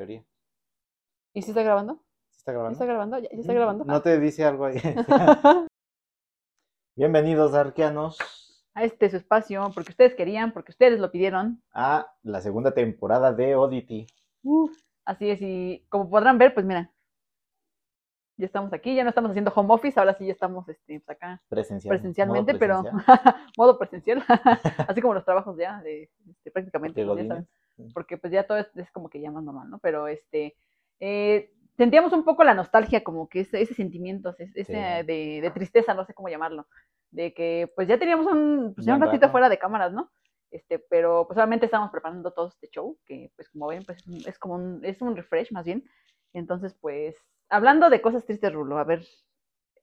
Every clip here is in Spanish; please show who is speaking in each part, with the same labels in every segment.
Speaker 1: teoría.
Speaker 2: ¿Y si está grabando?
Speaker 1: ¿Sí está
Speaker 2: ¿Ya
Speaker 1: grabando?
Speaker 2: está grabando? ¿Ya, está grabando?
Speaker 1: ¿No te dice algo ahí? Bienvenidos, arqueanos,
Speaker 2: A este su espacio, porque ustedes querían, porque ustedes lo pidieron.
Speaker 1: a la segunda temporada de Oddity.
Speaker 2: Así es, y como podrán ver, pues mira, ya estamos aquí, ya no estamos haciendo home office, ahora sí ya estamos este, pues acá
Speaker 1: Presencial.
Speaker 2: presencialmente,
Speaker 1: modo
Speaker 2: pero modo presencial, así como los trabajos ya, de, este, prácticamente,
Speaker 1: De
Speaker 2: porque pues ya todo es, es como que ya más normal, ¿no? Pero este, eh, sentíamos un poco la nostalgia, como que ese, ese sentimiento, ese,
Speaker 1: Sí.
Speaker 2: de, de tristeza, no sé cómo llamarlo, de que pues ya teníamos un, pues, ya un ratito
Speaker 1: rato.
Speaker 2: fuera de cámaras, ¿no? Este, pero pues solamente estábamos preparando todo este show, que pues como ven, pues es como un, es un refresh más bien. Entonces, pues, hablando de cosas tristes, Rulo, a ver,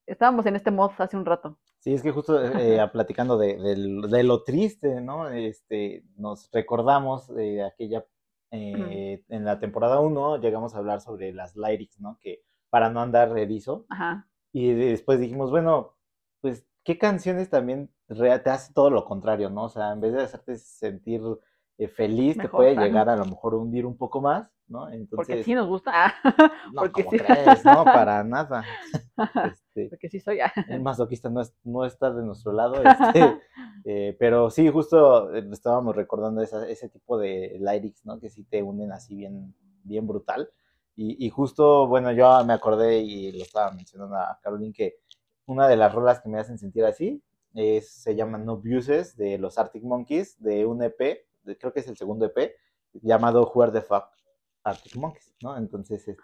Speaker 2: estábamos en este mod hace un rato.
Speaker 1: Sí, es que justo eh, a- platicando de, de lo triste, ¿no? Este, nos recordamos de aquella, eh, en la temporada 1 llegamos a hablar sobre las lyrics, ¿no? Que para no andar erizo.
Speaker 2: Ajá.
Speaker 1: Y después dijimos, bueno, pues, ¿qué canciones también te hace todo lo contrario, ¿no? O sea, en vez de hacerte sentir eh, feliz, te puede llegar a lo mejor a hundir un poco más, ¿no?
Speaker 2: Porque
Speaker 1: Entonces,
Speaker 2: sí nos gusta. Ah,
Speaker 1: no,
Speaker 2: porque
Speaker 1: ¿cómo
Speaker 2: sí.
Speaker 1: crees? No, para nada. Este,
Speaker 2: porque sí soy.
Speaker 1: el masoquista no, es- no está de nuestro lado, este, eh, pero sí, justo eh, estábamos recordando esa- ese tipo de lyrics, ¿no? Que sí te unen así bien, bien brutal. Y, y justo, bueno, yo me acordé y lo estaba mencionando a Caroline que una de las rolas que me hacen sentir así es, se llama No Abuses de los Arctic Monkeys, de un EP, de- creo que es el segundo EP, llamado Who Are the Fuck Arctic Monkeys, ¿no? Entonces, este,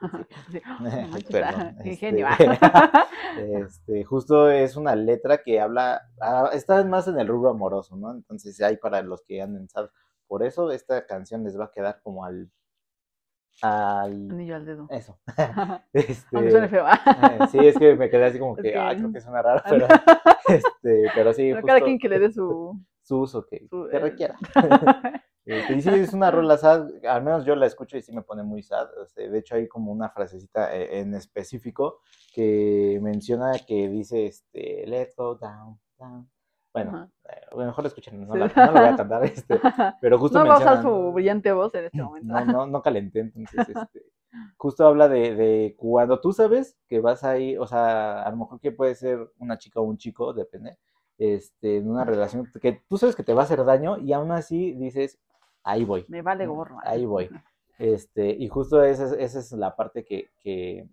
Speaker 1: sí. Perdón,
Speaker 2: ah,
Speaker 1: este,
Speaker 2: ingenio.
Speaker 1: este, justo es una letra que habla, ah, está más en el rubro amoroso, ¿no? Entonces hay para los que anden sad. Por eso esta canción les va a quedar como al, al,
Speaker 2: Anillo al dedo.
Speaker 1: eso.
Speaker 2: Aunque suene
Speaker 1: Este,
Speaker 2: feo. ah.
Speaker 1: eh, sí, es que me quedé así como
Speaker 2: Es
Speaker 1: que, ah, creo que suena raro, pero, este, pero sí,
Speaker 2: Pero cada
Speaker 1: justo
Speaker 2: quien que le dé su.
Speaker 1: su uso que,
Speaker 2: su,
Speaker 1: que
Speaker 2: eh,
Speaker 1: requiera. Este, y sí, es una rola sad, al menos yo la escucho y sí me pone muy sad. sea, de hecho, hay como una frasecita eh, en específico que menciona que dice, este, let's go down, down. Bueno,
Speaker 2: Ajá.
Speaker 1: eh, bueno, mejor escuchen, no,
Speaker 2: Sí.
Speaker 1: la, no la voy a cantar, este, pero justo
Speaker 2: no va a usar su brillante voz en este momento.
Speaker 1: no, no, no calenté, entonces, este, justo habla de, de cuando tú sabes que vas ahí, o sea, a lo mejor que puede ser una chica o un chico, depende, este, en una relación que tú sabes que te va a hacer daño y aún así dices, ahí voy,
Speaker 2: Me vale gorro. ah.
Speaker 1: ahí voy. Este, y justo esa, es- esa es la parte que, que,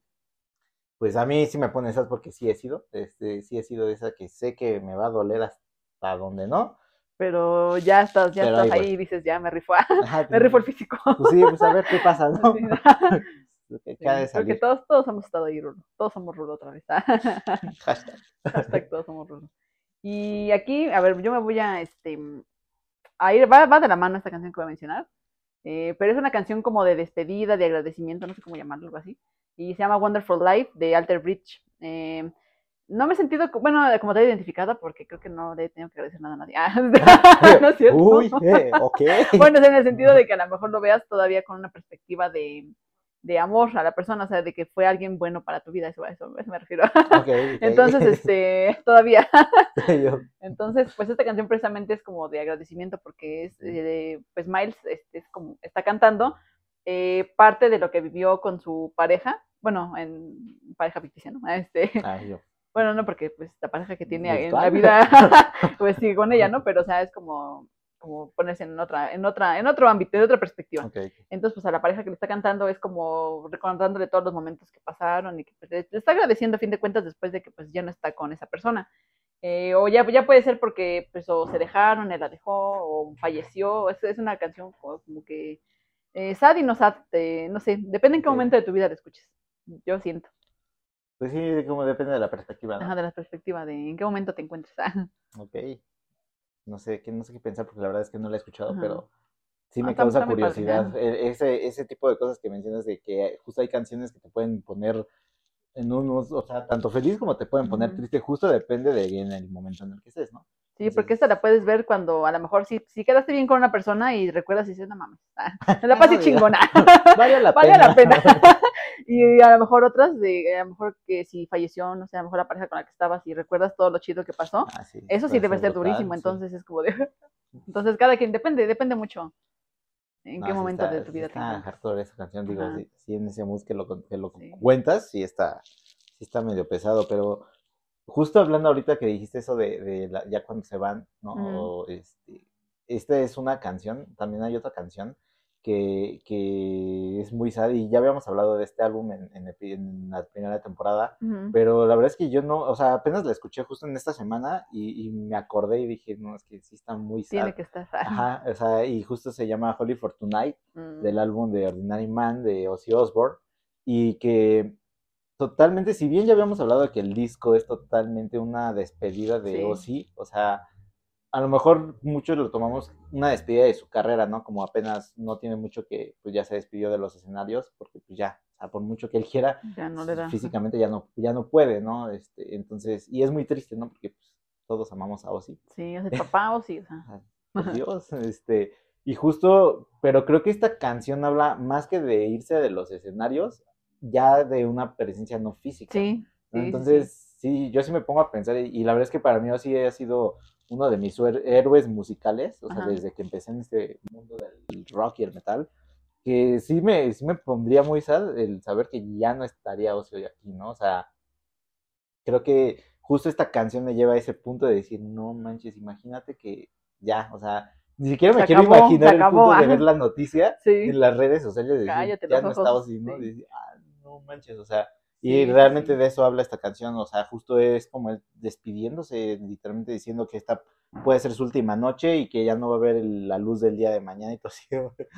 Speaker 1: pues a mí sí me pone esas porque sí he sido, este, sí he sido de esa que sé que me va a doler hasta donde no.
Speaker 2: Pero ya estás, ya
Speaker 1: Pero
Speaker 2: estás
Speaker 1: ahí
Speaker 2: y dices, ya me rifó.
Speaker 1: Ajá,
Speaker 2: me rifó el físico.
Speaker 1: Pues sí, pues a ver qué pasa, ¿no?
Speaker 2: Sí.
Speaker 1: Lo que
Speaker 2: Sí,
Speaker 1: acaba de
Speaker 2: creo que
Speaker 1: salir.
Speaker 2: todos, todos hemos estado ahí, Rulo. Todos somos Rulo otra vez.
Speaker 1: Hashtag.
Speaker 2: Hashtag todos somos Rulo. Y aquí, a ver, yo me voy a, este, a ir, va, va de la mano esta canción que voy a mencionar, eh, pero es una canción como de despedida, de agradecimiento, no sé cómo llamarlo, algo así, y se llama Wonderful Life de Alter Bridge. Eh, no me he sentido, bueno, como tal identificada, porque creo que no le he tenido que agradecer nada a nadie. Ah, no es cierto.
Speaker 1: Uy, eh, ok.
Speaker 2: Bueno, es en el sentido de que a lo mejor lo veas todavía con una perspectiva de, de amor a la persona, o sea, de que fue alguien bueno para tu vida, eso, eso, eso me refiero.
Speaker 1: Ok, ok.
Speaker 2: Entonces, este, todavía. Entonces, pues esta canción precisamente es como de agradecimiento porque es, eh, pues Miles este, es como, está cantando eh, parte de lo que vivió con su pareja, bueno, en pareja ficticia, ¿no? Este,
Speaker 1: Ay, yo.
Speaker 2: bueno, no, porque pues la pareja que tiene en la vida, pues sí, con ella, ¿no? Pero, o sea, es como, como ponerse en otra, en otra, en otro ámbito, en otra perspectiva. Entonces, pues a la pareja que le está cantando es como recordándole todos los momentos que pasaron y que pues, le está agradeciendo a fin de cuentas después de que pues ya no está con esa persona. Eh, o ya, ya puede ser porque pues o se dejaron, él la dejó, o falleció. Es, es una canción como, como que eh, sad y no sad, eh, no sé, depende en qué
Speaker 1: Ok.
Speaker 2: momento de tu vida la escuches. Yo siento,
Speaker 1: Pues sí, como depende de la perspectiva, ¿no?
Speaker 2: ajá, de la perspectiva de en qué momento te encuentres.
Speaker 1: Ok. No sé, qué, no sé qué pensar porque la verdad es que no la he escuchado,
Speaker 2: Ajá.
Speaker 1: pero sí
Speaker 2: Ah,
Speaker 1: me
Speaker 2: está-
Speaker 1: causa curiosidad. E- Ese, ese tipo de cosas que mencionas de que justo hay canciones que te pueden poner en un, o sea, tanto feliz como te pueden poner triste, justo depende de en el momento en el que estés, ¿no?
Speaker 2: Sí,
Speaker 1: Entonces-
Speaker 2: porque esta la puedes ver cuando a lo mejor sí, sí quedaste bien con una persona y recuerdas y dices, no mames, ah, me la pasé
Speaker 1: No, ya.
Speaker 2: chingona.
Speaker 1: Vale la
Speaker 2: vale
Speaker 1: pena.
Speaker 2: la pena. Y a lo mejor otras, de, a lo mejor que si falleció, no sé, a lo mejor la pareja con la que estabas y recuerdas todo lo chido que pasó,
Speaker 1: Ah, sí,
Speaker 2: eso sí debe ser
Speaker 1: brutal,
Speaker 2: durísimo,
Speaker 1: sí.
Speaker 2: entonces es como de... entonces cada quien, depende, depende mucho. ¿En
Speaker 1: No,
Speaker 2: qué momento
Speaker 1: está-
Speaker 2: de tu vida te encuentras?
Speaker 1: hardcore esa canción, digo,
Speaker 2: Ajá.
Speaker 1: sí, sí, en ese mood que lo, que lo
Speaker 2: Sí.
Speaker 1: cuentas, sí está, sí está medio pesado, pero justo hablando ahorita que dijiste eso de, de la- ya cuando se van, ¿no?
Speaker 2: Ujú.
Speaker 1: O, este, esta es una canción, también hay otra canción que, que es muy sad y ya habíamos hablado de este álbum en, la primera temporada, pero la verdad es que yo no, o sea, apenas la escuché justo en esta semana y, y me acordé y dije, no, es que sí está muy sad.
Speaker 2: Tiene que estar.
Speaker 1: Ajá, o sea, y justo se llama Holy for Tonight
Speaker 2: Mm.
Speaker 1: del álbum de Ordinary Man de Ozzy Osbourne y que totalmente, si bien ya habíamos hablado de que el disco es totalmente una despedida de
Speaker 2: Sí.
Speaker 1: Ozzy, o sea, a lo mejor muchos lo tomamos una despedida de su carrera, ¿no? Como apenas no tiene mucho que, pues ya se despidió de los escenarios, porque pues ya, o sea, por mucho que él quiera,
Speaker 2: Ya no le da.
Speaker 1: físicamente ya no, ya no puede, ¿no? Este, entonces, y es muy triste, ¿no? Porque pues, todos amamos a Ozzy.
Speaker 2: Sí, es el papá o sí, o sea.
Speaker 1: Por Dios, este, y justo, pero creo que esta canción habla más que de irse de los escenarios, ya de una presencia no física.
Speaker 2: Sí.
Speaker 1: ¿no?
Speaker 2: sí, sí,
Speaker 1: Entonces, sí, yo sí me pongo a pensar, y, y la verdad es que para mí sí ha sido uno de mis héroes musicales, o sea,
Speaker 2: Ajá.
Speaker 1: desde que empecé en este mundo del rock y el metal, que sí me, sí me pondría muy sad el saber que ya no estaría Ozzy hoy aquí, ¿no? O sea, creo que justo esta canción me lleva a ese punto de decir, no manches, imagínate que ya, o sea, ni siquiera me
Speaker 2: Se
Speaker 1: quiero
Speaker 2: acabó,
Speaker 1: imaginar el
Speaker 2: acabó,
Speaker 1: punto de ver la noticia
Speaker 2: Sí.
Speaker 1: en las redes sociales de decir,
Speaker 2: Cállate
Speaker 1: ya no
Speaker 2: ojos,
Speaker 1: Ozzy, ¿no?
Speaker 2: sí.
Speaker 1: De decir, ah, no manches, o sea, y realmente de eso habla esta canción, o sea, justo es como él despidiéndose, literalmente diciendo que esta puede ser su última noche y que ya no va a ver el- la luz del día de mañana y todo así.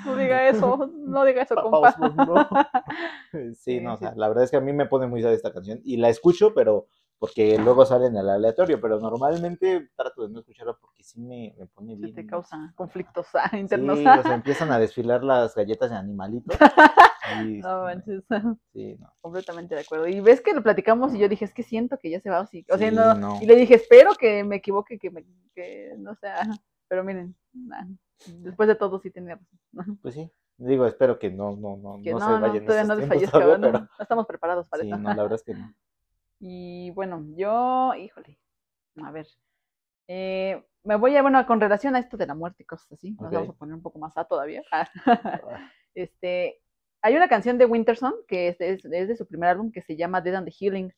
Speaker 2: No diga eso, no diga eso, compa.
Speaker 1: Osbourne, no. Sí, no, o sea, la verdad es que a mí me pone muy sad esta canción y la escucho, pero porque luego sale en el aleatorio, pero normalmente trato de no escucharla porque sí me, me pone
Speaker 2: Sí
Speaker 1: bien.
Speaker 2: te causa conflictos ah, internos.
Speaker 1: Sí, o sea, empiezan a desfilar las galletas de animalitos.
Speaker 2: No manches,
Speaker 1: Sí, no.
Speaker 2: completamente de acuerdo. Y ves que lo platicamos y yo dije, es que siento que ya se va así. O sea,
Speaker 1: Sí,
Speaker 2: no,
Speaker 1: no.
Speaker 2: Y le dije, espero que me equivoque, que, me, que no sea. Pero miren, nah, después de todo sí tenía razón.
Speaker 1: Pues sí. Digo, espero que no, no, no,
Speaker 2: Que
Speaker 1: no,
Speaker 2: no,
Speaker 1: se
Speaker 2: no,
Speaker 1: vaya en
Speaker 2: todavía no desfallezca, No, estamos preparados para
Speaker 1: sí,
Speaker 2: eso.
Speaker 1: no, la verdad es que no.
Speaker 2: Y bueno, yo, híjole, a ver. eh, me voy a, bueno, con relación a esto de la muerte y cosas así, nos vamos a poner un poco más a todavía. este, hay una canción de Winterson que es, es- es de su primer álbum que se llama Dead and the Healing.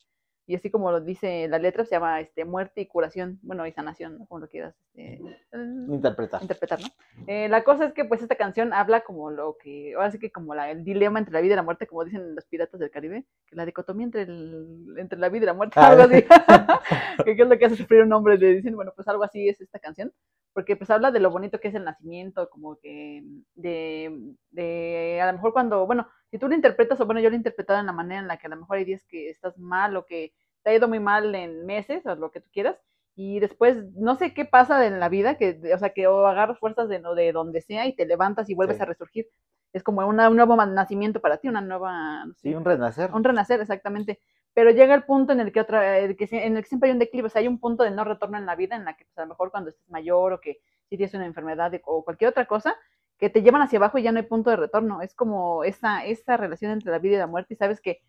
Speaker 2: Y así como lo dice la letra, se llama este, Muerte y Curación, bueno, y Sanación, ¿no? como lo quieras este, eh,
Speaker 1: Interpreta.
Speaker 2: interpretar, ¿no? Eh, la cosa es que pues esta canción habla como lo que, ahora sí que como la, el dilema entre la vida y la muerte, como dicen los piratas del Caribe, que la dicotomía entre, el, entre la vida y la muerte,
Speaker 1: Ah.
Speaker 2: algo así, que es lo que hace sufrir un hombre, le dicen, bueno, pues algo así es esta canción, porque pues habla de lo bonito que es el nacimiento, como que de, de a lo mejor cuando, bueno, si tú lo interpretas, o bueno, yo lo he interpretado en la manera en la que a lo mejor hay días que estás mal o que te ha ido muy mal en meses o lo que tú quieras, y después no sé qué pasa en la vida, que, o sea, que o agarras fuerzas de, de donde sea y te levantas y vuelves
Speaker 1: Sí.
Speaker 2: a resurgir. Es como una, un nuevo nacimiento para ti, una nueva,
Speaker 1: Sí, un renacer.
Speaker 2: un renacer, exactamente. Pero llega el punto en el que otra, el que, se- en el que siempre hay un declive, o sea, hay un punto de no retorno en la vida en la que pues, a lo mejor cuando estés mayor o que si tienes una enfermedad de- o cualquier otra cosa, que te llevan hacia abajo y ya no hay punto de retorno. Es como esa, esa relación entre la vida y la muerte y sabes que,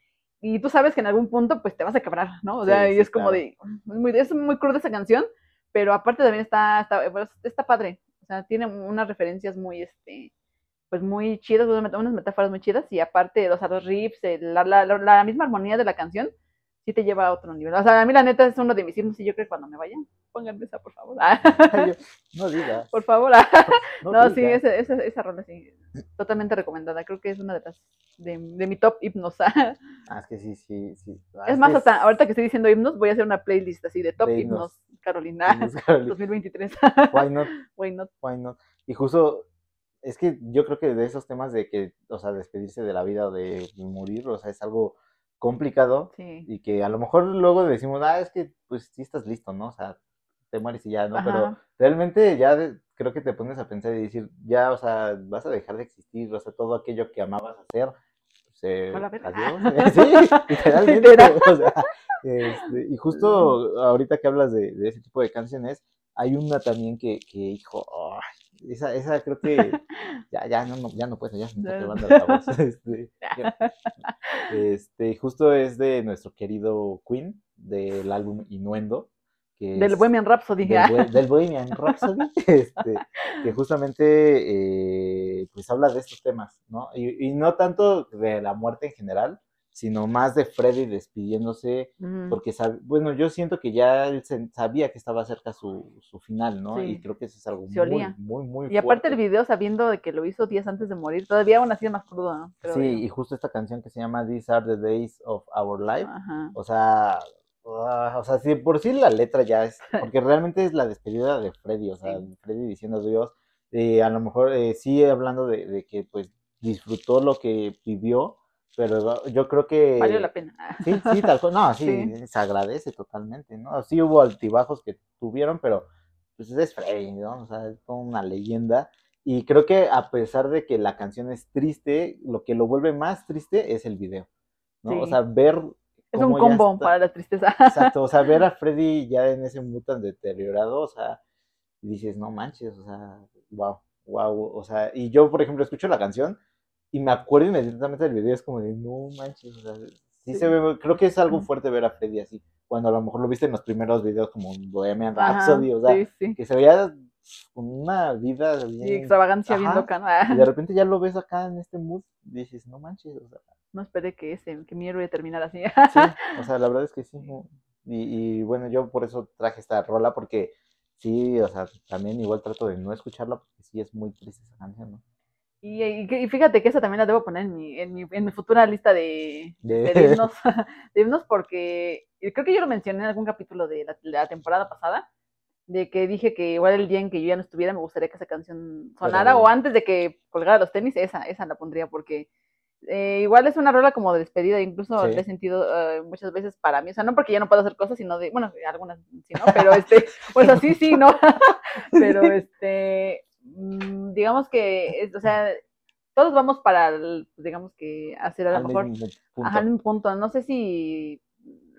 Speaker 2: y tú sabes que en algún punto pues te vas a quebrar, ¿no? O sea,
Speaker 1: Sí,
Speaker 2: y
Speaker 1: sí,
Speaker 2: es como
Speaker 1: claro.
Speaker 2: de, es muy, es muy cruda esa canción, pero aparte también está, está, pues, está padre. O sea, tiene unas referencias muy, este, pues muy chidas, unas met- unas metáforas muy chidas, y aparte, o sea, los riffs, la, la- la misma armonía de la canción, sí te lleva a otro nivel. O sea, a mí la neta es uno de mis himnos, y yo creo que cuando me vaya, pónganme esa, por favor.
Speaker 1: No digas.
Speaker 2: por favor.
Speaker 1: No,
Speaker 2: No, sí, esa, esa, esa rola sí, totalmente recomendada. Creo que es una de las, de, de mi top himnos.
Speaker 1: Ah, es que sí, sí, sí. Ah,
Speaker 2: es más, hasta ahorita que estoy diciendo himnos, voy a hacer una playlist así de top
Speaker 1: De
Speaker 2: himnos,
Speaker 1: himnos.
Speaker 2: Carolina,
Speaker 1: Himnos, Carolina.
Speaker 2: 2023.
Speaker 1: Why not?
Speaker 2: Why not?
Speaker 1: Why not? Y justo, es que yo creo que de esos temas de que, o sea, despedirse de la vida o de morir, o sea, es algo complicado
Speaker 2: Sí.
Speaker 1: y que a lo mejor luego decimos, ah, es que pues sí estás listo, ¿no? O sea, te mueres y ya, ¿no? Pero realmente ya de- creo que te pones a pensar y decir, ya, o sea, vas a dejar de existir, o sea, todo aquello que amabas hacer, pues, eh, adiós. sí, literalmente.
Speaker 2: Literal.
Speaker 1: o sea, este, y justo ahorita que hablas de, de ese tipo de canciones, hay una también que, que hijo, ay, esa, esa creo que ya, ya no, no, ya no puedo, ya me está
Speaker 2: Ya.
Speaker 1: quemando la voz. Este. Este, justo es de nuestro querido Queen, del álbum Innuendo. que
Speaker 2: Del
Speaker 1: es-
Speaker 2: Bohemian Rhapsody.
Speaker 1: del, Bohe- del Bohemian Rhapsody, este, que justamente eh, pues habla de estos temas, ¿no? Y, y no tanto de la muerte en general, sino más de Freddy despidiéndose,
Speaker 2: Ujú.
Speaker 1: porque, sab- bueno, yo siento que ya él sabía que estaba cerca su, su final, ¿no?
Speaker 2: Sí.
Speaker 1: Y creo que eso es algo muy, muy, muy
Speaker 2: Y aparte el
Speaker 1: fuerte.
Speaker 2: video sabiendo de que lo hizo días antes de morir, todavía aún así es más crudo, ¿no? Creo
Speaker 1: Sí,
Speaker 2: yo.
Speaker 1: y justo esta canción que se llama These Are the Days of Our Life,
Speaker 2: Ajá.
Speaker 1: o sea, ah, o sea, si por sí la letra ya es, porque realmente es la despedida de Freddy, o sea,
Speaker 2: Sí.
Speaker 1: Freddy diciendo adiós, eh, a lo mejor eh, sí hablando de, de que pues disfrutó lo que vivió, pero yo creo que...
Speaker 2: Valió la pena.
Speaker 1: Sí, sí, tal cual, no, sí,
Speaker 2: Sí.
Speaker 1: se agradece totalmente, ¿no? Sí hubo altibajos que tuvieron, pero pues es Freddy, ¿no? O sea, es toda una leyenda. Y creo que a pesar de que la canción es triste, lo que lo vuelve más triste es el video, ¿no? O
Speaker 2: Sí.
Speaker 1: sea, ver
Speaker 2: Es un combo
Speaker 1: está-
Speaker 2: para la tristeza.
Speaker 1: Exacto, o sea, ver a Freddy ya en ese mood tan deteriorado, o sea, dices, no manches, o sea, wow, wow, o sea, y yo, por ejemplo, escucho la canción y me acuerdo inmediatamente del video, es como de, no manches, o sea, sí,
Speaker 2: Sí.
Speaker 1: se ve, creo que es algo fuerte ver a Freddy así, cuando a lo mejor lo viste en los primeros videos como en Bohemian
Speaker 2: Ajá,
Speaker 1: Rhapsody, o sea,
Speaker 2: sí,
Speaker 1: que se veía con una vida bien,
Speaker 2: Sí, extravagancia bien loca.
Speaker 1: y de repente ya lo ves acá en este mood, y dices, no manches, o sea,
Speaker 2: No esperé que ese, que mi héroe terminara así.
Speaker 1: Sí, o sea, la verdad es que sí. no. Y, y bueno, yo por eso traje esta rola, porque sí, o sea, también igual trato de no escucharla, porque sí es muy triste esa canción, ¿no?
Speaker 2: Y, y y fíjate que esa también la debo poner en mi, en mi, en mi futura lista de,
Speaker 1: De-
Speaker 2: de himnos, de himnos porque creo que yo lo mencioné en algún capítulo de la, de la temporada pasada, de que dije que igual el día en que yo ya no estuviera me gustaría que esa canción sonara, o antes de que colgara los tenis, esa, esa la pondría porque eh, igual es una rola como de despedida, incluso
Speaker 1: Sí.
Speaker 2: le he sentido eh, muchas veces para mí, o sea, no porque ya no puedo hacer cosas, sino de, bueno, algunas sí, ¿no? Pero este, pues así sí, ¿no? Pero este, digamos que, es- o sea, todos vamos para, el, pues, digamos que hacer a lo
Speaker 1: Al
Speaker 2: mejor,
Speaker 1: punto.
Speaker 2: ajá, un punto, no sé si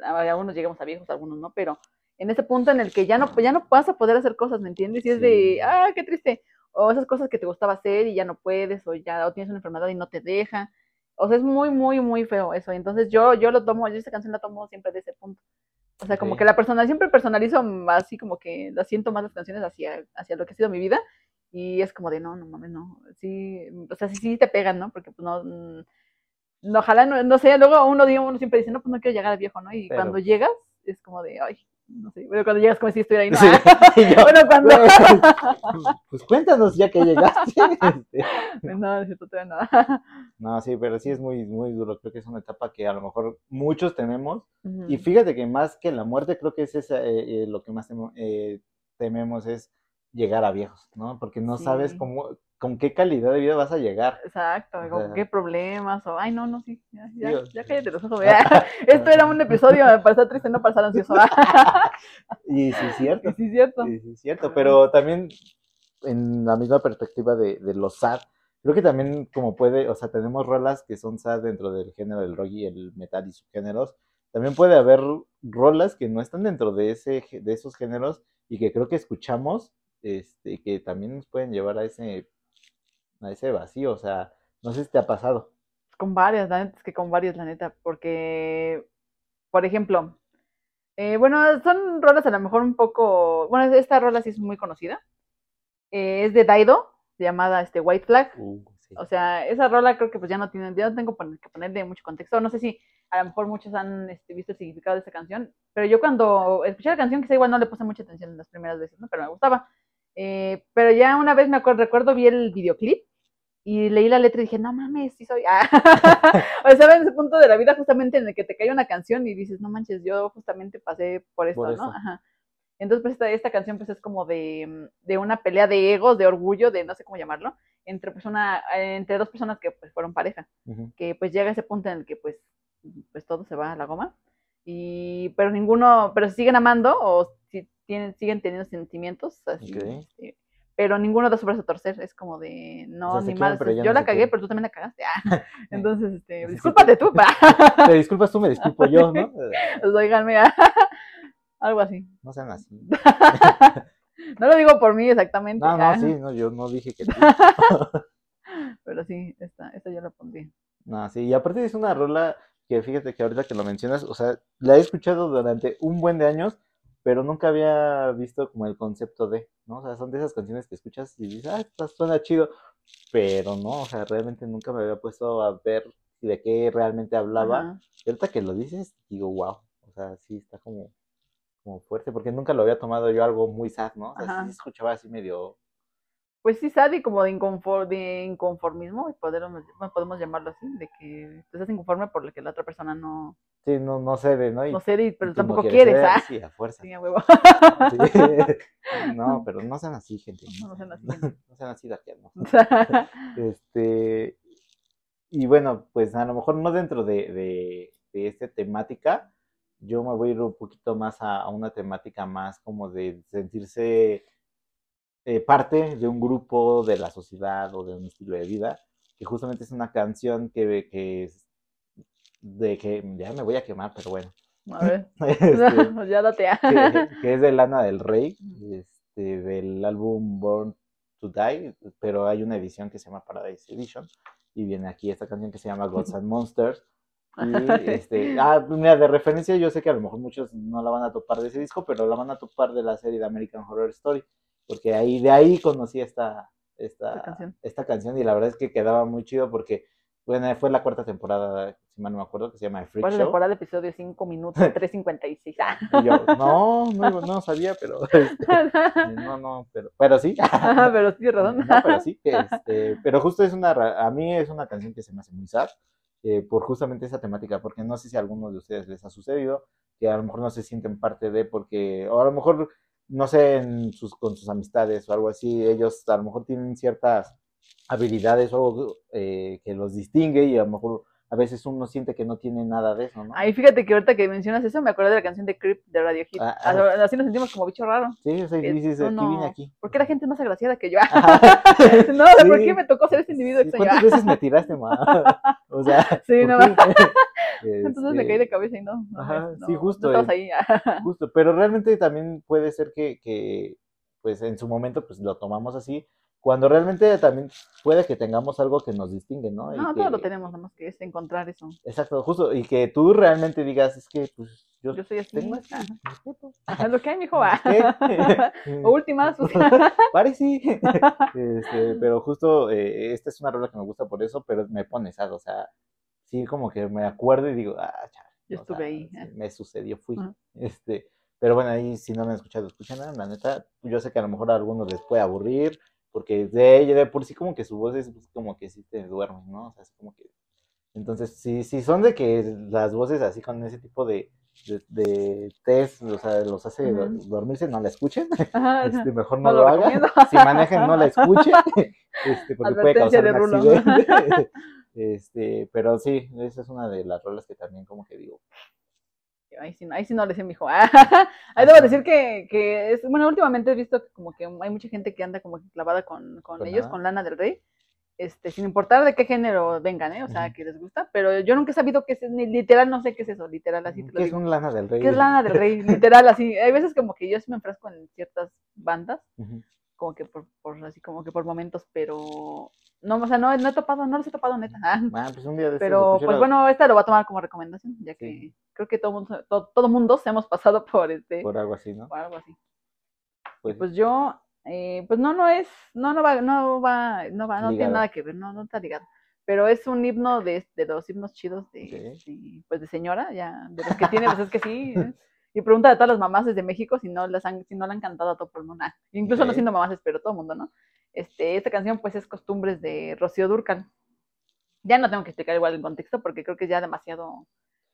Speaker 2: algunos llegamos a viejos, algunos no, pero en ese punto en el que ya no, ya no vas a poder hacer cosas, ¿me entiendes? Y es
Speaker 1: Sí.
Speaker 2: de, ah, qué triste, o esas cosas que te gustaba hacer y ya no puedes, o ya o tienes una enfermedad y no te deja, o sea, es muy, muy, muy feo eso, entonces yo, yo lo tomo, yo esta canción la tomo siempre de ese punto. O sea, como
Speaker 1: Ok.
Speaker 2: que la persona, siempre personalizo así como que la siento más las canciones hacia, hacia lo que ha sido mi vida. Y es como de, no, no mames, no. Sí, o sea, sí, sí te pegan, ¿no? Porque pues no, mm, no ojalá, no, no sé, luego uno, digo, uno siempre dice, no, pues no quiero llegar a viejo, ¿no? Y
Speaker 1: Pero-
Speaker 2: cuando llegas, es como de, ay, no sé, bueno, cuando llegas como si estuviera ahí, ¿no?
Speaker 1: Sí, yo,
Speaker 2: bueno, cuando...
Speaker 1: Pues cuéntanos ya que llegaste. Este,
Speaker 2: no, no cierto, todavía no.
Speaker 1: No, sí, pero sí es muy, muy duro. Creo que es una etapa que a lo mejor muchos tenemos. Y fíjate que más que la muerte, creo que es esa, eh, eh, lo que más temo- eh, tememos es llegar a viejos, ¿no? Porque no sabes cómo, con qué calidad de vida vas a llegar.
Speaker 2: Exacto,
Speaker 1: O sea-
Speaker 2: qué problemas, o ay, no, no, sí, ya, ya, cállate los ojos. Esto era un episodio para estar triste, no para estar ansioso.
Speaker 1: Y sí, es cierto.
Speaker 2: Y sí, es cierto.
Speaker 1: Sí, sí, es cierto. Pero también en la misma perspectiva de, de los sad, creo que también como puede, o sea, tenemos rolas que son sad dentro del género del rock y el metal y subgéneros. También puede haber rolas que no están dentro de, ese, de esos géneros y que creo que escuchamos este, que también nos pueden llevar a ese, a ese vacío. O sea, no sé si te ha pasado.
Speaker 2: Con varias, la neta, es que con varias, la neta, porque, por ejemplo, eh, bueno, son rolas a lo mejor un poco, bueno, esta rola sí es muy conocida, eh, es de Daido, llamada este, White Flag,
Speaker 1: Uh, sí.
Speaker 2: o sea, esa rola creo que pues ya no tiene, ya no tengo que ponerle mucho contexto, no sé si a lo mejor muchos han este, visto el significado de esta canción, pero yo cuando escuché la canción, quizá igual no le puse mucha atención en las primeras veces, ¿no? Pero me gustaba, Eh, pero ya una vez me acuerdo, recuerdo, vi el videoclip, y leí la letra y dije, no mames, sí soy. Ah. o sea, en ese punto de la vida justamente en el que te cae una canción y dices, no manches, yo justamente pasé por esto,
Speaker 1: Por
Speaker 2: ¿no?
Speaker 1: eso.
Speaker 2: Ajá. Entonces, pues esta, esta canción pues es como de, mm, de una pelea de egos, de orgullo, de no sé cómo llamarlo, entre pues una, eh, entre dos personas que pues fueron pareja, que pues llega ese punto en el que pues, pues todo se va a la goma, y pero ninguno, pero siguen amando o si tienen, siguen teniendo sentimientos, así, este, pero ninguno da su brazo a torcer, es como de, no,
Speaker 1: sea,
Speaker 2: ni más, yo
Speaker 1: no
Speaker 2: la cagué, pero tú también la cagaste, ah. entonces, este, discúlpate tú, pa.
Speaker 1: Te disculpas tú, me disculpo yo, ¿no?
Speaker 2: Pues, algo así.
Speaker 1: No sean así.
Speaker 2: No lo digo por mí exactamente,
Speaker 1: No, no,
Speaker 2: ah,
Speaker 1: sí, no, yo no dije que
Speaker 2: pero sí, esta, esta yo la pondría.
Speaker 1: No, sí, y aparte es una rola que fíjate que ahorita que lo mencionas, o sea, la he escuchado durante un buen de años, pero nunca había visto como el concepto de, ¿no? O sea, son de esas canciones que escuchas y dices, ah, esta suena chido, pero no, o sea, realmente nunca me había puesto a ver de qué realmente hablaba.
Speaker 2: Ajá.
Speaker 1: Y ahorita que lo dices, digo, wow, o sea, sí está como, como fuerte, porque nunca lo había tomado yo algo muy sad, ¿no? O sea, sí escuchaba así medio,
Speaker 2: Pues sí, sad y como de, inconfor- de inconformismo, podemos, podemos llamarlo así, de que estás inconforme por lo que la otra persona no,
Speaker 1: sí, no, no cede, ¿no? Y,
Speaker 2: no cede, pero
Speaker 1: tú no
Speaker 2: tampoco
Speaker 1: quieres
Speaker 2: quieres, ¿ah?
Speaker 1: Sí, a fuerza.
Speaker 2: Sí, a huevo.
Speaker 1: Sí. No, pero no sean así, gente.
Speaker 2: No, no sean así,
Speaker 1: No sean así, darkianos.
Speaker 2: Ajá.
Speaker 1: Este, y bueno, pues a lo mejor no dentro de, de, de esta temática, yo me voy a ir un poquito más a, a una temática más como de sentirse eh, parte de un grupo, de la sociedad o de un estilo de vida, que justamente es una canción que, que es de que ya me voy a quemar, pero bueno.
Speaker 2: A ver,
Speaker 1: Este,
Speaker 2: ya date. ah.
Speaker 1: que, que es de Lana del Rey, este, del álbum Born to Die, pero hay una edición que se llama Paradise Edition, y viene aquí esta canción que se llama Gods and Monsters. Y este, ah, mira, de referencia, yo sé que a lo mejor muchos no la van a topar de ese disco, pero la van a topar de la serie de American Horror Story, porque ahí, de ahí conocí esta, esta,
Speaker 2: Esta canción.
Speaker 1: esta canción, y la verdad es que quedaba muy chido porque, bueno, fue la cuarta temporada, si mal no me acuerdo, que se llama The Freak
Speaker 2: ¿Cuál
Speaker 1: Show.
Speaker 2: temporada, episodio 5 minutos, 3.56? Ah.
Speaker 1: Yo, no, no, no sabía, pero este, no, no, pero, pero sí.
Speaker 2: Ajá, pero sí, razón.
Speaker 1: No, pero sí, este, pero justo es una, a mí es una canción que se me hace muy sad, eh, por justamente esa temática, porque no sé si a algunos de ustedes les ha sucedido, que a lo mejor no se sienten parte de, porque, o a lo mejor, no sé, en sus, con sus amistades o algo así, ellos a lo mejor tienen ciertas habilidades o algo eh, que los distingue y a lo mejor a veces uno siente que no tiene nada de eso, ¿no?
Speaker 2: Ay, fíjate que ahorita que mencionas eso, me acordé de la canción de Creep de Radiohead.
Speaker 1: Ah,
Speaker 2: Así-
Speaker 1: ah.
Speaker 2: Así nos sentimos como bicho raro.
Speaker 1: Sí,
Speaker 2: Es
Speaker 1: dices, aquí
Speaker 2: uno-
Speaker 1: vine aquí.
Speaker 2: ¿Por qué la gente es más agraciada que yo? No, ¿por
Speaker 1: Sí.
Speaker 2: qué me tocó ser ese individuo
Speaker 1: Sí,
Speaker 2: extraño?
Speaker 1: ¿Cuántas veces me tiraste, ma? O sea,
Speaker 2: Sí,
Speaker 1: ¿por
Speaker 2: no? Entonces me
Speaker 1: Este,
Speaker 2: caí de cabeza y no. no,
Speaker 1: Ajá,
Speaker 2: no,
Speaker 1: sí,
Speaker 2: no
Speaker 1: justo, eh.
Speaker 2: ahí.
Speaker 1: Justo, pero realmente también puede ser que, que, pues en su momento, pues lo tomamos así, cuando realmente también puede que tengamos algo que nos distingue, ¿no? Y
Speaker 2: No,
Speaker 1: que-
Speaker 2: todo lo tenemos, nada más que es encontrar eso.
Speaker 1: Exacto, justo, y que tú realmente digas, es que, pues, yo,
Speaker 2: Yo soy así.
Speaker 1: tengo este
Speaker 2: Ajá.
Speaker 1: respeto.
Speaker 2: Ajá, es lo que hay, mijo. va. O últimas. o sea,
Speaker 1: Pare, sí. Este, pero justo, eh, esta es una rola que me gusta por eso, pero me pone sad, o sea, sí como que me acuerdo y digo, ah, chale,
Speaker 2: Yo estuve
Speaker 1: sea,
Speaker 2: ahí, eh.
Speaker 1: me sucedió, fui.
Speaker 2: Ajá.
Speaker 1: Este, pero bueno, ahí si no me han escuchado, escuchan, la neta, yo sé que a lo mejor a algunos les puede aburrir, porque de ella, de por sí como que su voz es pues, como que sí te duermes, ¿no? O sea, es como que... Entonces, si, si son de que las voces así con ese tipo de, de, de test, o sea, los hace do-
Speaker 2: Ujú.
Speaker 1: dormirse, no la escuchen,
Speaker 2: Ajá,
Speaker 1: este, mejor no,
Speaker 2: No
Speaker 1: lo,
Speaker 2: lo
Speaker 1: hagan, si manejan no la escuchen, este, porque puede causar un accidente. Este, pero sí, esa es una de las rolas que también como que digo,
Speaker 2: Ahí sí, ahí sí no le sé, mijo. Ahí debo decir que, que es, bueno, últimamente he visto que como que hay mucha gente que anda como clavada con, con
Speaker 1: ¿Con
Speaker 2: ellos,
Speaker 1: Lana?
Speaker 2: con Lana del Rey, este, sin importar de qué género vengan, ¿eh? O sea, que les gusta, pero yo nunca he sabido qué es, ni literal no sé qué es eso, literal, así te lo
Speaker 1: ¿qué es
Speaker 2: digo.
Speaker 1: un lana del rey?
Speaker 2: ¿Qué es Lana del Rey? Literal, así. Hay veces como que yo sí me enfrasco en ciertas bandas,
Speaker 1: Ujú.
Speaker 2: Como que por, por así como que por momentos, pero no, o sea, no, no he topado, no los he topado neta. Ah,
Speaker 1: pues un día de
Speaker 2: Pero pues bueno, esta lo voy a tomar como recomendación, ya que
Speaker 1: Sí.
Speaker 2: creo que todo mundo, todo, todo mundo se hemos pasado por este
Speaker 1: por algo así, ¿no?
Speaker 2: por algo así.
Speaker 1: Pues,
Speaker 2: Pues yo, eh, pues no, no es, no, no va, no va, no va, no tiene
Speaker 1: Ligado.
Speaker 2: nada que ver, no, no está ligado. Pero es un himno de, de los himnos chidos de, de, pues de señora, ya, de los que tiene, pues es que sí. Y pregunta a todas las mamás desde México si no las han, si no la han cantado a todo mundo. Ah, Incluso no siendo mamás, pero todo el mundo, ¿no? Este, esta canción pues es Costumbres de Rocío Durcal. Ya no tengo que explicar igual el contexto porque creo que es ya demasiado,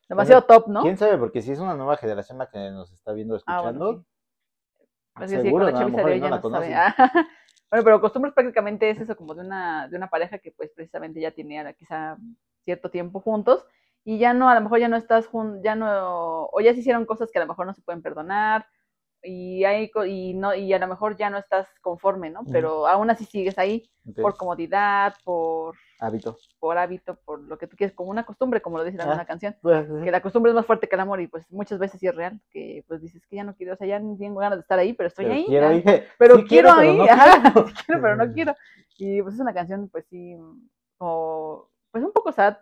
Speaker 2: demasiado top, ¿no?
Speaker 1: ¿Quién sabe? Porque si es una nueva generación la que nos está viendo,
Speaker 2: Ah, bueno,
Speaker 1: escuchando,
Speaker 2: sí. Pues que sí,
Speaker 1: seguro,
Speaker 2: con la
Speaker 1: ¿no? a
Speaker 2: de hoy
Speaker 1: no
Speaker 2: ya
Speaker 1: la
Speaker 2: no se sabe.
Speaker 1: conocen.
Speaker 2: bueno, pero costumbres prácticamente es eso, como de una, de una pareja que pues precisamente ya tenía quizá cierto tiempo juntos y ya no, a lo mejor ya no estás jun ya no, o ya se hicieron cosas que a lo mejor no se pueden perdonar y hay, y no, y a lo mejor ya no estás conforme, ¿no? Pero aún así sigues ahí por comodidad, por,
Speaker 1: hábito.
Speaker 2: por hábito, por lo que tú quieres, como una costumbre, como lo dice también
Speaker 1: Ah.
Speaker 2: canción
Speaker 1: Pues,
Speaker 2: que la costumbre es más fuerte que el amor y pues muchas veces sí es real, que pues dices que ya no quiero, o sea, ya no tengo ganas de estar ahí, pero estoy
Speaker 1: pero
Speaker 2: ahí.
Speaker 1: quiero
Speaker 2: pero
Speaker 1: Sí
Speaker 2: quiero,
Speaker 1: pero
Speaker 2: ahí,
Speaker 1: no
Speaker 2: ajá,
Speaker 1: quiero.
Speaker 2: sí quiero, pero no quiero. Y pues es una canción, pues sí, como, pues un poco sad,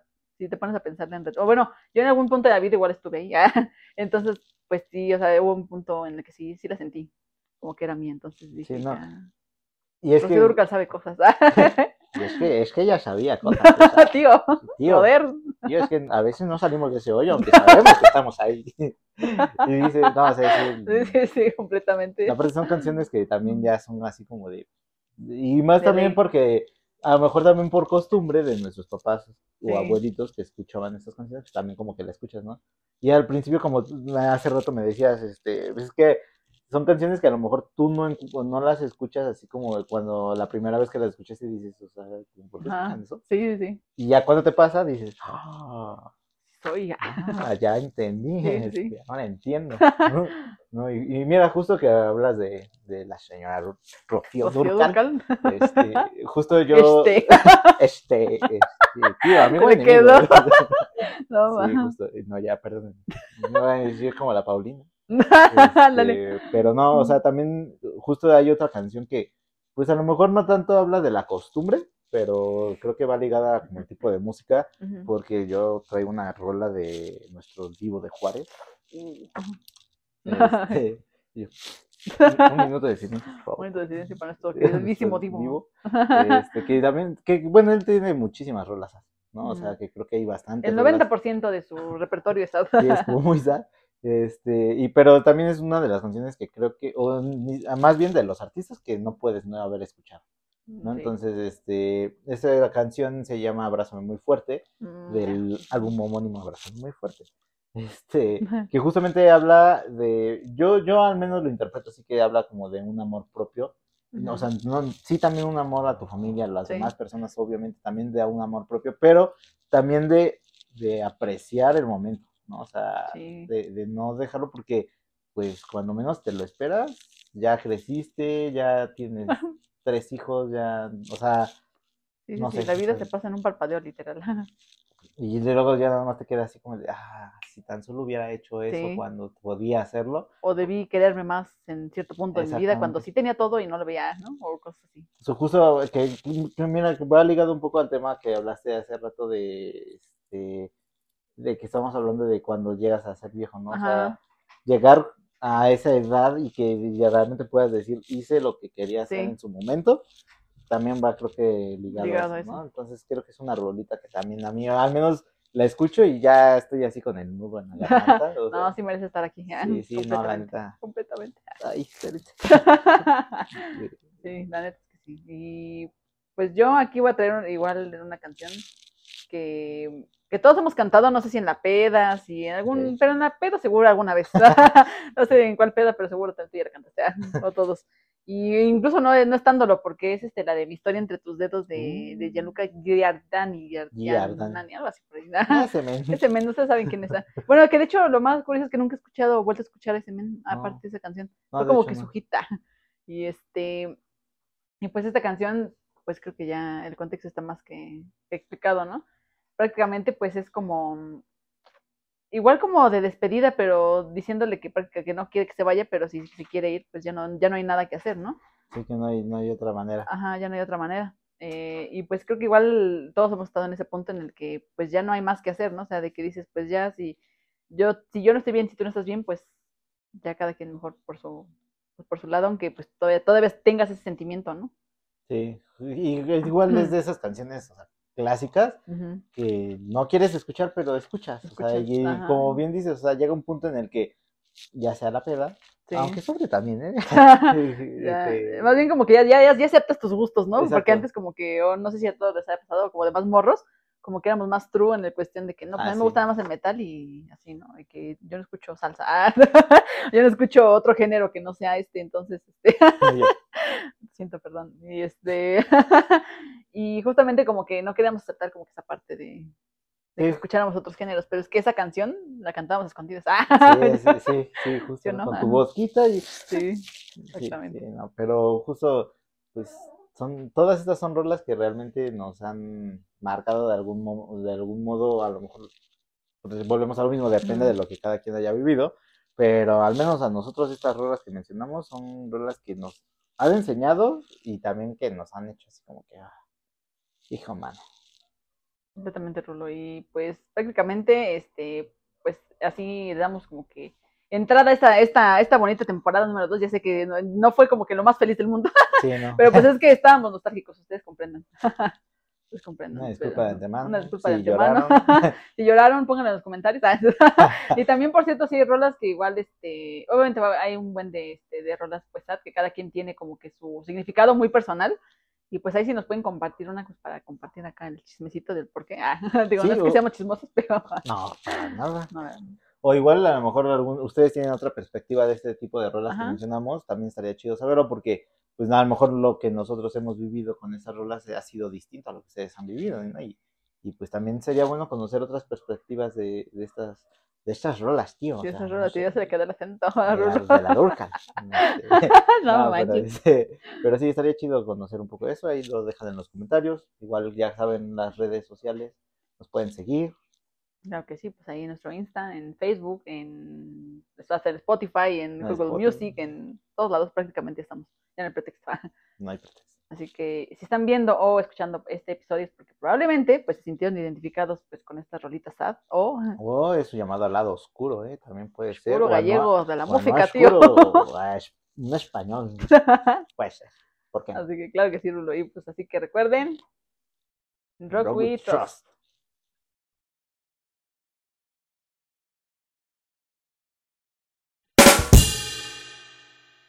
Speaker 2: si te pones a pensar en... O bueno, yo en algún punto de la vida igual estuve ahí, ah, entonces, pues sí, o sea, hubo un punto en el que sí, sí la sentí, como que era mía, entonces dije,
Speaker 1: no.
Speaker 2: ya.
Speaker 1: Y es
Speaker 2: Rocío
Speaker 1: que,
Speaker 2: Dúrcal sabe cosas.
Speaker 1: y es que, es que ella sabía cosas. sea,
Speaker 2: tío,
Speaker 1: tío,
Speaker 2: joder.
Speaker 1: tío, es que a veces no salimos de ese hoyo, aunque sabemos que estamos ahí. y dice, no, o sea, sí,
Speaker 2: Sí, sí, sí, completamente.
Speaker 1: Aparte son canciones que también ya son así como de... Y más
Speaker 2: De
Speaker 1: también
Speaker 2: ley.
Speaker 1: porque, a lo mejor también por costumbre de nuestros papás o
Speaker 2: Sí.
Speaker 1: abuelitos que escuchaban estas canciones, también como que la escuchas, ¿no? Y al principio, como hace rato me decías, este, pues es que son canciones que a lo mejor tú no, no las escuchas así como cuando la primera vez que las escuchaste dices, o sea, ¿por qué eso?
Speaker 2: Sí, sí, sí.
Speaker 1: Y ya cuando te pasa dices, ah,
Speaker 2: Soy.
Speaker 1: Ah, ya entendí,
Speaker 2: Sí, sí, sí.
Speaker 1: este, ahora entiendo. ¿no? No, y, y mira, justo que hablas de, de la señora Rocío este, justo yo,
Speaker 2: Este.
Speaker 1: este, este, tío, amigo
Speaker 2: quedó. No,
Speaker 1: Sí, justo, no, ya, perdón, me van a decir como la Paulina. Este, pero no, o sea, también justo hay otra canción que, pues a lo mejor no tanto habla de la costumbre, pero creo que va ligada como el tipo de música, porque yo traigo una rola de nuestro Divo de Juárez.
Speaker 2: Ujú.
Speaker 1: Este, un, un minuto de silencio, por favor.
Speaker 2: Momento de silencio para nuestro queridísimo Divo.
Speaker 1: Este, que también, que bueno, él tiene muchísimas rolas, ¿no? O sea, que creo que hay bastante.
Speaker 2: El 90% de su repertorio está.
Speaker 1: Sí, es como muy sad. Este, y pero también es una de las canciones que creo que, o más bien de los artistas que no puedes no haber escuchado, ¿no?
Speaker 2: Sí.
Speaker 1: Entonces, este, esta canción se llama Abrázame muy fuerte,
Speaker 2: Mm,
Speaker 1: del álbum homónimo Abrázame muy fuerte. Este, que justamente habla de, yo, yo al menos lo interpreto así que habla como de un amor propio, no, o sea, no, sí también un amor a tu familia, a las
Speaker 2: Sí.
Speaker 1: demás personas obviamente también de un amor propio, pero también de, de apreciar el momento, ¿no? O sea,
Speaker 2: Sí.
Speaker 1: de, de no dejarlo porque pues cuando menos te lo esperas, ya creciste, ya tienes tres hijos, ya, o sea,
Speaker 2: Sí,
Speaker 1: no
Speaker 2: sí,
Speaker 1: sé,
Speaker 2: la vida se pasa en un parpadeo, literal.
Speaker 1: y luego ya nada más te queda así como de, ah, si tan solo hubiera hecho eso
Speaker 2: Sí.
Speaker 1: cuando podía hacerlo.
Speaker 2: O debí quererme más en cierto punto de mi vida cuando sí tenía todo y no lo veía, ¿no? O cosas así.
Speaker 1: So, justo que, mira, que va ligado un poco al tema que hablaste hace rato de, este, de que estamos hablando de cuando llegas a ser viejo, ¿no? O sea,
Speaker 2: Ajá.
Speaker 1: llegar a esa edad y que ya realmente puedas decir, hice lo que quería hacer
Speaker 2: Sí.
Speaker 1: en su momento, también va creo que ligado,
Speaker 2: Ligado
Speaker 1: a
Speaker 2: a
Speaker 1: eso, ¿no?
Speaker 2: eso.
Speaker 1: Entonces creo que es una rolita que también a mí, al menos la escucho y ya estoy así con el nudo en la garganta. o
Speaker 2: No, sí merece estar aquí. ah,
Speaker 1: sí, sí, no, la neta.
Speaker 2: Completamente.
Speaker 1: Ay.
Speaker 2: Sí, la neta que sí. Y pues yo aquí voy a traer igual una canción que, que todos hemos cantado, no sé si en la peda, si en algún, pero en la peda seguro alguna vez. no sé en cuál peda, pero seguro tú ya la cantaste, ah, o todos. Y incluso no, no estándolo, porque es este, la de mi historia entre tus dedos de, de
Speaker 1: Mm.
Speaker 2: Gianluca Giardani, Giar-
Speaker 1: Giardani.
Speaker 2: Algo así por ahí.
Speaker 1: Ah, ese men.
Speaker 2: Ese men, ustedes saben quién es. ah. Bueno, que de hecho lo más curioso es que nunca he escuchado o vuelto a escuchar a ese men,
Speaker 1: No.
Speaker 2: aparte de esa canción.
Speaker 1: No,
Speaker 2: Fue como
Speaker 1: hecho,
Speaker 2: que
Speaker 1: no.
Speaker 2: su hita. Y este, y pues esta canción, pues creo que ya el contexto está más que explicado, ¿no? Prácticamente pues es como, igual como de despedida, pero diciéndole que, que no quiere que se vaya, pero si se quiere ir, pues ya no, ya no hay nada que hacer, ¿no?
Speaker 1: Sí que no hay, no hay otra manera.
Speaker 2: Ajá, ya no hay otra manera. Eh, y pues creo que igual todos hemos estado en ese punto en el que pues ya no hay más que hacer, ¿no? O sea, de que dices, pues ya si yo, si yo no estoy bien, si tú no estás bien, pues ya cada quien mejor por su, pues, por su lado, aunque pues todavía, todavía tengas ese sentimiento, ¿no?
Speaker 1: Sí, y y igual es de esas canciones o sea, clásicas que no quieres escuchar, pero escuchas. O sea, y
Speaker 2: ajá.
Speaker 1: como bien dices, o sea, llega un punto en el que ya sea la peda,
Speaker 2: Sí.
Speaker 1: aunque sobre también, ¿eh?
Speaker 2: Ya,
Speaker 1: Este,
Speaker 2: Más bien como que ya, ya, ya, aceptas tus gustos, ¿no? Porque antes como que, no sé si a todos les ha pasado, como de más morros, como que éramos más true en la cuestión de que no, pues a
Speaker 1: Ah,
Speaker 2: mí
Speaker 1: sí.
Speaker 2: me gustaba más el metal y así, ¿no? Y que yo no escucho salsa, ah, yo no escucho otro género que no sea este, entonces, este, siento perdón, y este, y justamente como que no queríamos aceptar como que esa parte de, de que escucháramos otros géneros, pero es que esa canción la cantábamos escondidas, ah,
Speaker 1: Sí, sí, sí, sí, justo, con tu bozquita y
Speaker 2: sí,
Speaker 1: Sí,
Speaker 2: exactamente.
Speaker 1: sí, no, pero justo, pues, son, todas estas son rolas que realmente nos han marcado de algún, mo- de algún modo, a lo mejor, pues, volvemos a lo mismo, depende de lo que cada quien haya vivido, pero al menos a nosotros estas rolas que mencionamos son rolas que nos han enseñado y también que nos han hecho así como que, ah, hijo mano.
Speaker 2: Completamente, Rulo. Y pues prácticamente, este, pues así le damos como que entrada a esta, esta, esta bonita temporada número 2. Ya sé que no, no fue como que lo más feliz del mundo,
Speaker 1: Sí, no.
Speaker 2: pero pues es que estábamos nostálgicos, ustedes comprendan. Ustedes comprendan.
Speaker 1: Una disculpa
Speaker 2: pero-
Speaker 1: de antemano.
Speaker 2: Una disculpa
Speaker 1: si
Speaker 2: de antemano.
Speaker 1: lloraron.
Speaker 2: si lloraron, pónganlo en los comentarios. y también, por cierto, sí hay rolas que igual, este, obviamente hay un buen de, este, de rolas pues que cada quien tiene como que su significado muy personal. Y pues ahí sí nos pueden compartir una pues, para compartir acá el chismecito del por qué. Ah, digo,
Speaker 1: Sí,
Speaker 2: no es que
Speaker 1: o-
Speaker 2: seamos chismosos, pero
Speaker 1: No, para nada.
Speaker 2: no,
Speaker 1: O igual a lo mejor algún- ustedes tienen otra perspectiva de este tipo de rolas que
Speaker 2: Ajá.
Speaker 1: mencionamos, también estaría chido saberlo porque pues nada, a lo mejor lo que nosotros hemos vivido con esas rolas ha sido distinto a lo que ustedes han vivido, ¿no? Y, y pues también sería bueno conocer otras perspectivas de, de estas de estas rolas, tío. o
Speaker 2: sí,
Speaker 1: sea,
Speaker 2: esas
Speaker 1: no
Speaker 2: rolas,
Speaker 1: sé,
Speaker 2: ya se le quedó el acento.
Speaker 1: de la, de la Durcal. Este,
Speaker 2: no,
Speaker 1: no, pero, pero sí, estaría chido conocer un poco de eso. Ahí lo dejan en los comentarios. Igual ya saben las redes sociales. Nos pueden seguir.
Speaker 2: Claro que sí, pues ahí en nuestro Insta, en Facebook, en ser Spotify, en Google
Speaker 1: Spotify.
Speaker 2: Music, en todos lados prácticamente estamos en el pretexto.
Speaker 1: No hay pretexto.
Speaker 2: Así que si están viendo o escuchando este episodio es porque probablemente pues se sintieron identificados pues con estas rolitas sad o
Speaker 1: Oh, es su llamado al lado oscuro, ¿eh? También puede ser.
Speaker 2: puro
Speaker 1: o al no-
Speaker 2: gallego de la música,
Speaker 1: no
Speaker 2: tío.
Speaker 1: oscuro, o a es- no español. Puede ser. ¿Por qué no?
Speaker 2: así que claro que sí, Rulo. Y pues así que recuerden, Rock,
Speaker 1: Rock with
Speaker 2: Trust.